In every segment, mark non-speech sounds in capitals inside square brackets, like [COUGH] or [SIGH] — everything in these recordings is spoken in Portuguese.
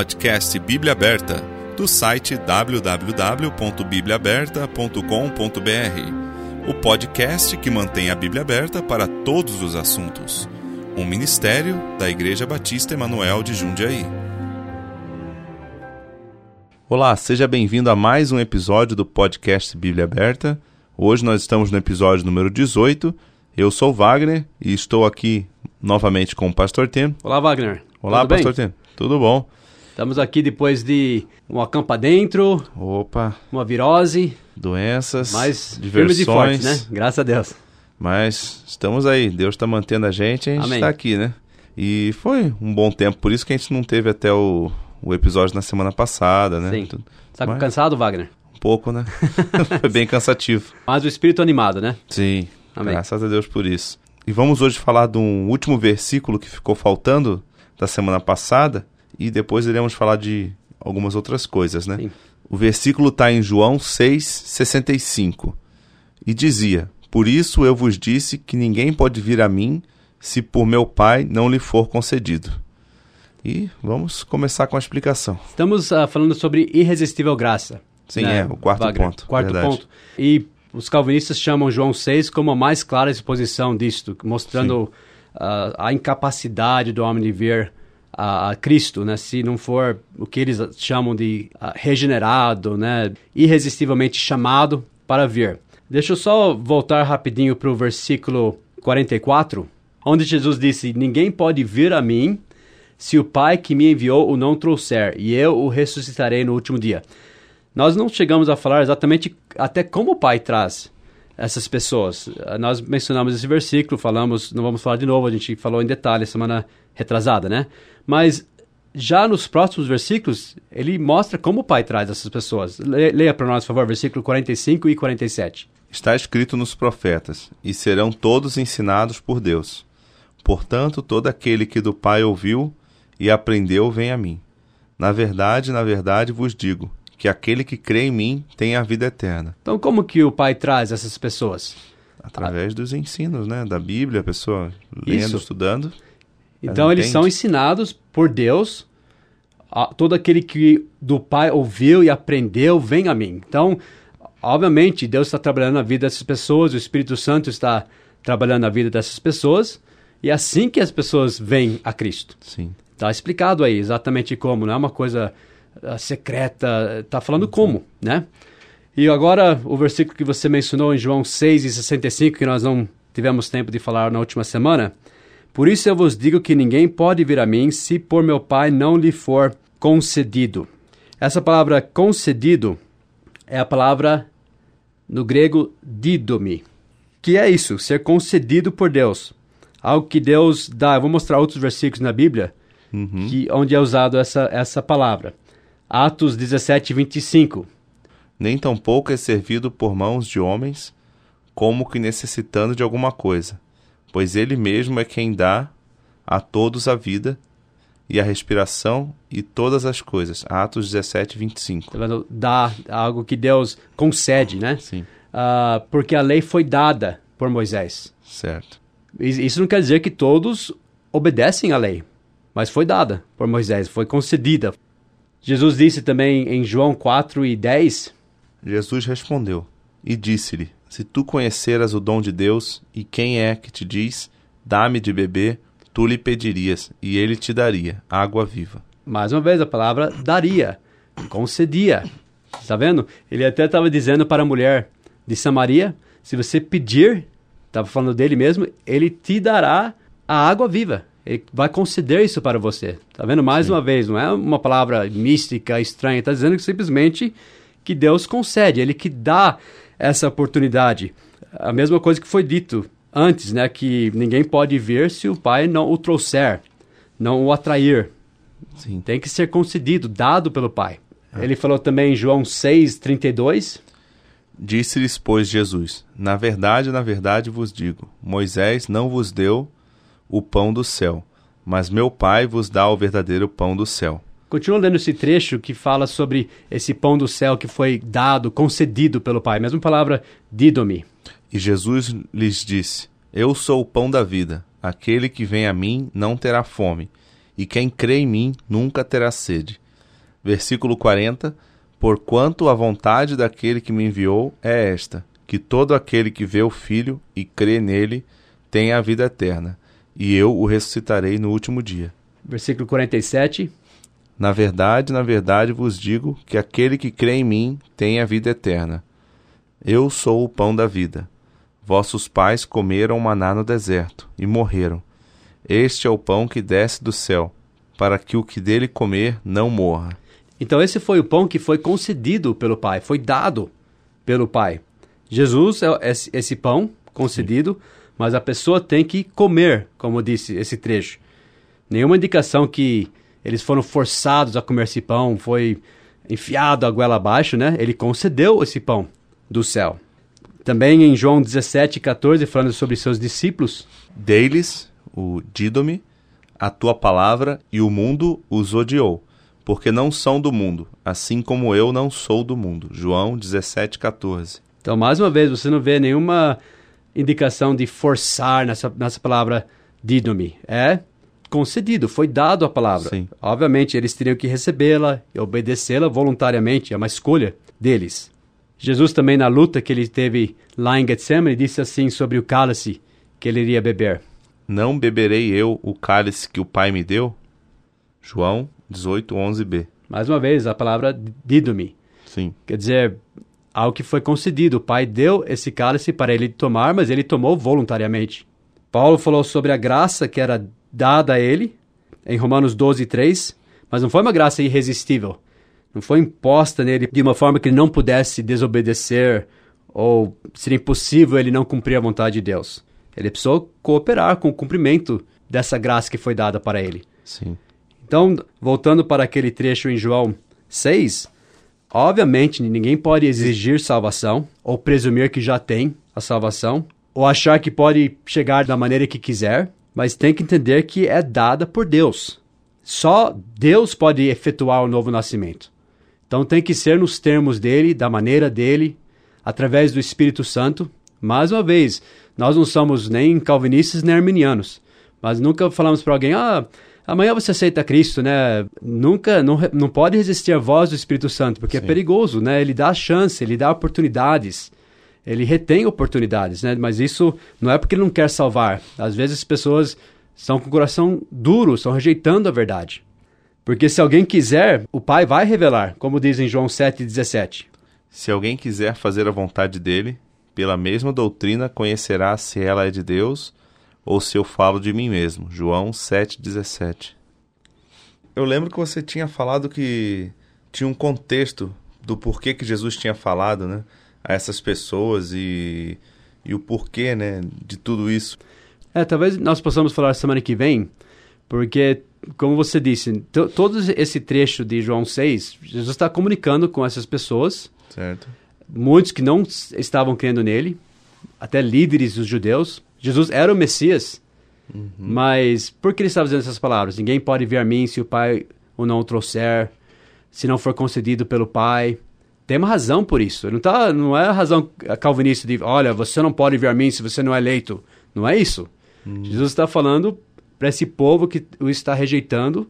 Podcast Bíblia Aberta, do site www.bibliaaberta.com.br. O podcast que mantém a Bíblia aberta para todos os assuntos. Um ministério da Igreja Batista Emanuel de Jundiaí. Olá, seja bem-vindo a mais um episódio do podcast Bíblia Aberta. Hoje nós estamos no episódio número 18. Eu sou Wagner e estou aqui novamente com o Pastor Tem. Olá, Wagner. Olá, Tudo Pastor bem? Tem. Tudo bom? Estamos aqui depois de um acampa dentro, Opa, uma virose, doenças, mas diversões. e fortes, né? Graças a Deus. Mas estamos aí, Deus está mantendo a gente, a gente está aqui, né? E foi um bom tempo, por isso que a gente não teve até o, o episódio na semana passada, né? Sim. Tudo- Tá Mas- cansado, Wagner? Um pouco, né? [LAUGHS] foi bem cansativo. Mas o espírito animado, né? Sim, Amém. graças a Deus por isso. E vamos hoje falar de um último versículo que ficou faltando da semana passada e depois iremos falar de algumas outras coisas, né? Sim. O versículo está em João 6,65 e dizia: Por isso eu vos disse que ninguém pode vir a mim se por meu Pai não lhe for concedido. E vamos começar com a explicação. Estamos ah, falando sobre irresistível graça. Sim, né, é, o quarto Wagner? ponto, Quarto verdade. ponto. E os calvinistas chamam João 6 como a mais clara exposição disto, mostrando ah, a incapacidade do homem de ver a, a Cristo, né? Se não for o que eles chamam de regenerado, né? Irresistivelmente chamado para vir. Deixa eu só voltar rapidinho para o versículo 44, onde Jesus disse: Ninguém pode vir a mim se o Pai que me enviou o não trouxer, e eu o ressuscitarei no último dia. Nós não chegamos a falar exatamente até como o Pai traz essas pessoas. Nós mencionamos esse versículo, falamos, não vamos falar de novo, a gente falou em detalhe semana retrasada, né? Mas já nos próximos versículos, ele mostra como o Pai traz essas pessoas. Le- Leia para nós, por favor, versículo 45 e 47. Está escrito nos profetas: E serão todos ensinados por Deus. Portanto, todo aquele que do Pai ouviu e aprendeu vem a mim. Na verdade, na verdade vos digo que aquele que crê em mim tem a vida eterna. Então, como que o Pai traz essas pessoas? Através dos ensinos, né? Da Bíblia, a pessoa lendo, Isso. estudando. Então eles entende. são ensinados por Deus. A- todo aquele que do Pai ouviu e aprendeu, vem a mim. Então, obviamente, Deus está trabalhando na vida dessas pessoas, o Espírito Santo está trabalhando na vida dessas pessoas, e é assim que as pessoas vêm a Cristo. Sim. Está explicado aí exatamente como, não é uma coisa secreta, está falando como, né? E agora o versículo que você mencionou em João 6 e 65, que nós não tivemos tempo de falar na última semana. Por isso eu vos digo que ninguém pode vir a mim se por meu Pai não lhe for concedido. Essa palavra concedido é a palavra no grego didomi, que é isso, ser concedido por Deus. Algo que Deus dá. Eu vou mostrar outros versículos na Bíblia que, onde é usado essa, essa palavra. Atos 17, 25. Nem tampouco é servido por mãos de homens, como que necessitando de alguma coisa, pois ele mesmo é quem dá a todos a vida e a respiração e todas as coisas. Atos 17, 25. Tá? Dá algo que Deus concede, né? Sim, Ah, porque a lei foi dada por Moisés. certo. Is- Isso não quer dizer que todos obedecem à lei, mas foi dada por Moisés, foi concedida. Jesus disse também em João 4 e 10, Jesus respondeu e disse-lhe: Se tu conheceras o dom de Deus e quem é que te diz, dá-me de beber, tu lhe pedirias e ele te daria água viva. mais uma vez a palavra daria, concedia. Está vendo? Ele até estava dizendo para a mulher de Samaria, se você pedir, estava falando dele mesmo, ele te dará a água viva. Ele vai conceder isso para você. Está vendo? Mais uma vez, não é uma palavra mística, estranha. Está dizendo que simplesmente que Deus concede, Ele que dá essa oportunidade. A mesma coisa que foi dito antes, né? Que ninguém pode vir se o Pai não o trouxer, não o atrair. Sim. Tem que ser concedido, dado pelo Pai. Ele falou também em João 6, 32. Disse-lhes, pois, Jesus: Na verdade, na verdade vos digo: Moisés não vos deu o pão do céu, mas meu Pai vos dá o verdadeiro pão do céu. Continua lendo esse trecho que fala sobre esse pão do céu que foi dado, concedido pelo Pai. Mesma palavra, didomi. E Jesus lhes disse: Eu sou o pão da vida. Aquele que vem a mim não terá fome, e quem crê em mim nunca terá sede. Versículo 40: Porquanto a vontade daquele que me enviou é esta: que todo aquele que vê o Filho e crê nele tenha a vida eterna, e eu o ressuscitarei no último dia. Versículo 47. Na verdade, na verdade vos digo que aquele que crê em mim tem a vida eterna. Eu sou o pão da vida. Vossos pais comeram maná no deserto e morreram. Este é o pão que desce do céu, para que o que dele comer não morra. Então, esse foi o pão que foi concedido pelo Pai, foi dado pelo Pai. Jesus é esse pão concedido, Sim. Mas a pessoa tem que comer, como disse esse trecho. Nenhuma indicação que eles foram forçados a comer esse pão, foi enfiado a goela abaixo, né? Ele concedeu esse pão do céu. Também em João 17, 14, falando sobre seus discípulos. Deles, o Dídome, a tua palavra e o mundo os odiou, porque não são do mundo, assim como eu não sou do mundo. João 17, 14. Então, mais uma vez, você não vê nenhuma indicação de forçar nessa, nessa palavra Dídome. É concedido, foi dado a palavra. Sim. Obviamente, eles teriam que recebê-la e obedecê-la voluntariamente, é uma escolha deles. Jesus também, na luta que ele teve lá em Getsemane, disse assim sobre o cálice que ele iria beber. Não beberei eu o cálice que o Pai me deu? João 18, 11b. Mais uma vez, a palavra dido-me. Sim. Quer dizer, algo que foi concedido. O Pai deu esse cálice para ele tomar, mas ele tomou voluntariamente. Paulo falou sobre a graça que era dada a ele, em Romanos 12, 3, mas não foi uma graça irresistível. Não foi imposta nele de uma forma que ele não pudesse desobedecer ou seria impossível ele não cumprir a vontade de Deus. Ele precisou cooperar com o cumprimento dessa graça que foi dada para ele. Sim. Então, voltando para aquele trecho em João 6, obviamente ninguém pode exigir salvação ou presumir que já tem a salvação ou achar que pode chegar da maneira que quiser mas tem que entender que é dada por Deus. Só Deus pode efetuar o novo nascimento. Então tem que ser nos termos dele, da maneira dele, através do Espírito Santo. Mais uma vez, nós não somos nem calvinistas nem arminianos, mas nunca falamos para alguém, ah, amanhã você aceita Cristo, né? Nunca, não, não pode resistir à voz do Espírito Santo, porque é Sim. é perigoso, né? Ele dá chance, ele dá oportunidades ele retém oportunidades, né? Mas isso não é porque ele não quer salvar. Às vezes as pessoas são com o coração duro, estão rejeitando a verdade. Porque se alguém quiser, o Pai vai revelar, como diz em João 7,17. Se alguém quiser fazer a vontade dele, pela mesma doutrina conhecerá se ela é de Deus ou se eu falo de mim mesmo. João 7,17. Eu lembro que você tinha falado que tinha um contexto do porquê que Jesus tinha falado, né? a essas pessoas e, e o porquê né, de tudo isso. É, talvez nós possamos falar semana que vem, porque, como você disse, todo esse trecho de João 6, Jesus está comunicando com essas pessoas. Certo. Muitos que não estavam crendo nele, até líderes dos judeus. Jesus era o Messias, uhum. mas por que ele estava dizendo essas palavras? Ninguém pode vir a mim se o Pai o não o trouxer, se não for concedido pelo Pai tem uma razão por isso. Não, tá, não é a razão calvinista de, olha, você não pode vir a mim se você não é eleito. Não é isso. Hum. Jesus está falando para esse povo que o está rejeitando.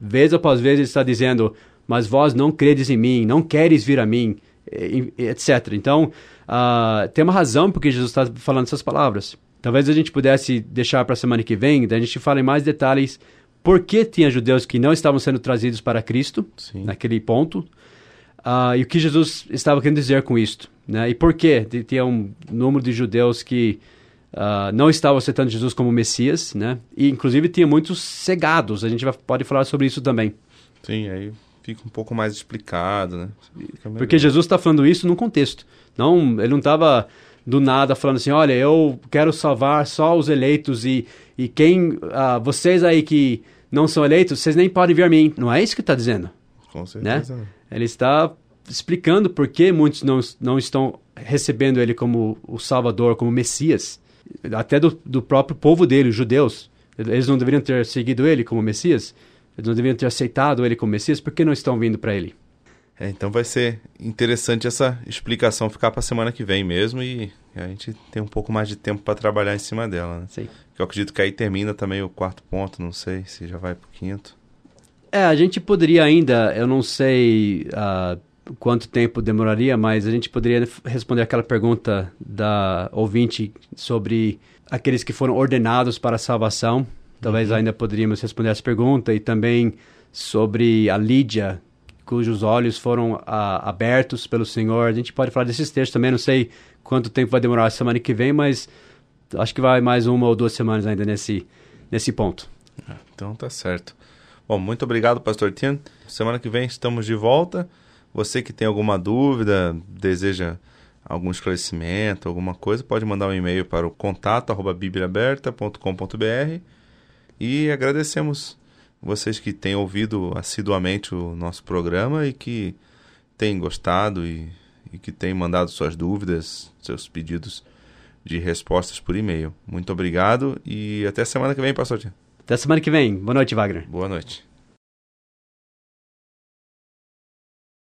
Vez após vez ele está dizendo, mas vós não credes em mim, não queres vir a mim, etc. Então, uh, tem uma razão porque Jesus está falando essas palavras. Talvez a gente pudesse deixar para a semana que vem, daí a gente fala em mais detalhes por que tinha judeus que não estavam sendo trazidos para Cristo, Sim. naquele ponto. Uh, e o que Jesus estava querendo dizer com isto? Né? E por que tinha um número de judeus que uh, não estavam aceitando Jesus como Messias, né? E inclusive tinha muitos cegados. A gente vai, pode falar sobre isso também. Sim, aí fica um pouco mais explicado, né? Porque Jesus está falando isso num contexto. Não, ele não estava do nada falando assim, olha, eu quero salvar só os eleitos e, e quem, uh, vocês aí que não são eleitos, vocês nem podem vir a mim. Não é isso que está dizendo. Com certeza. Né? Ele está explicando por que muitos não, não estão recebendo ele como o Salvador, como Messias. Até do, do próprio povo dele, os judeus. Eles não deveriam ter seguido ele como Messias? Eles não deveriam ter aceitado ele como Messias? Por que não estão vindo para ele? É, então vai ser interessante essa explicação ficar para a semana que vem mesmo e a gente tem um pouco mais de tempo para trabalhar em cima dela, né? Sim. eu acredito que aí termina também o quarto ponto, não sei se já vai para o quinto. É, a gente poderia ainda, eu não sei uh, quanto tempo demoraria, mas a gente poderia responder aquela pergunta da ouvinte sobre aqueles que foram ordenados para a salvação. Talvez uhum. ainda poderíamos responder essa pergunta e também sobre a Lídia, cujos olhos foram uh, abertos pelo Senhor. A gente pode falar desses textos também, não sei quanto tempo vai demorar a semana que vem, mas acho que vai mais uma ou duas semanas ainda nesse, nesse ponto. Ah, então tá certo. Bom, muito obrigado, Pastor Tino. Semana que vem estamos de volta. Você que tem alguma dúvida, deseja algum esclarecimento, alguma coisa, pode mandar um e-mail para o contato bibliaaberta.com.br e agradecemos vocês que têm ouvido assiduamente o nosso programa e que têm gostado e, e que têm mandado suas dúvidas, seus pedidos de respostas por e-mail. Muito obrigado e até semana que vem, pastor. Até semana que vem. Boa noite, Wagner. Boa noite.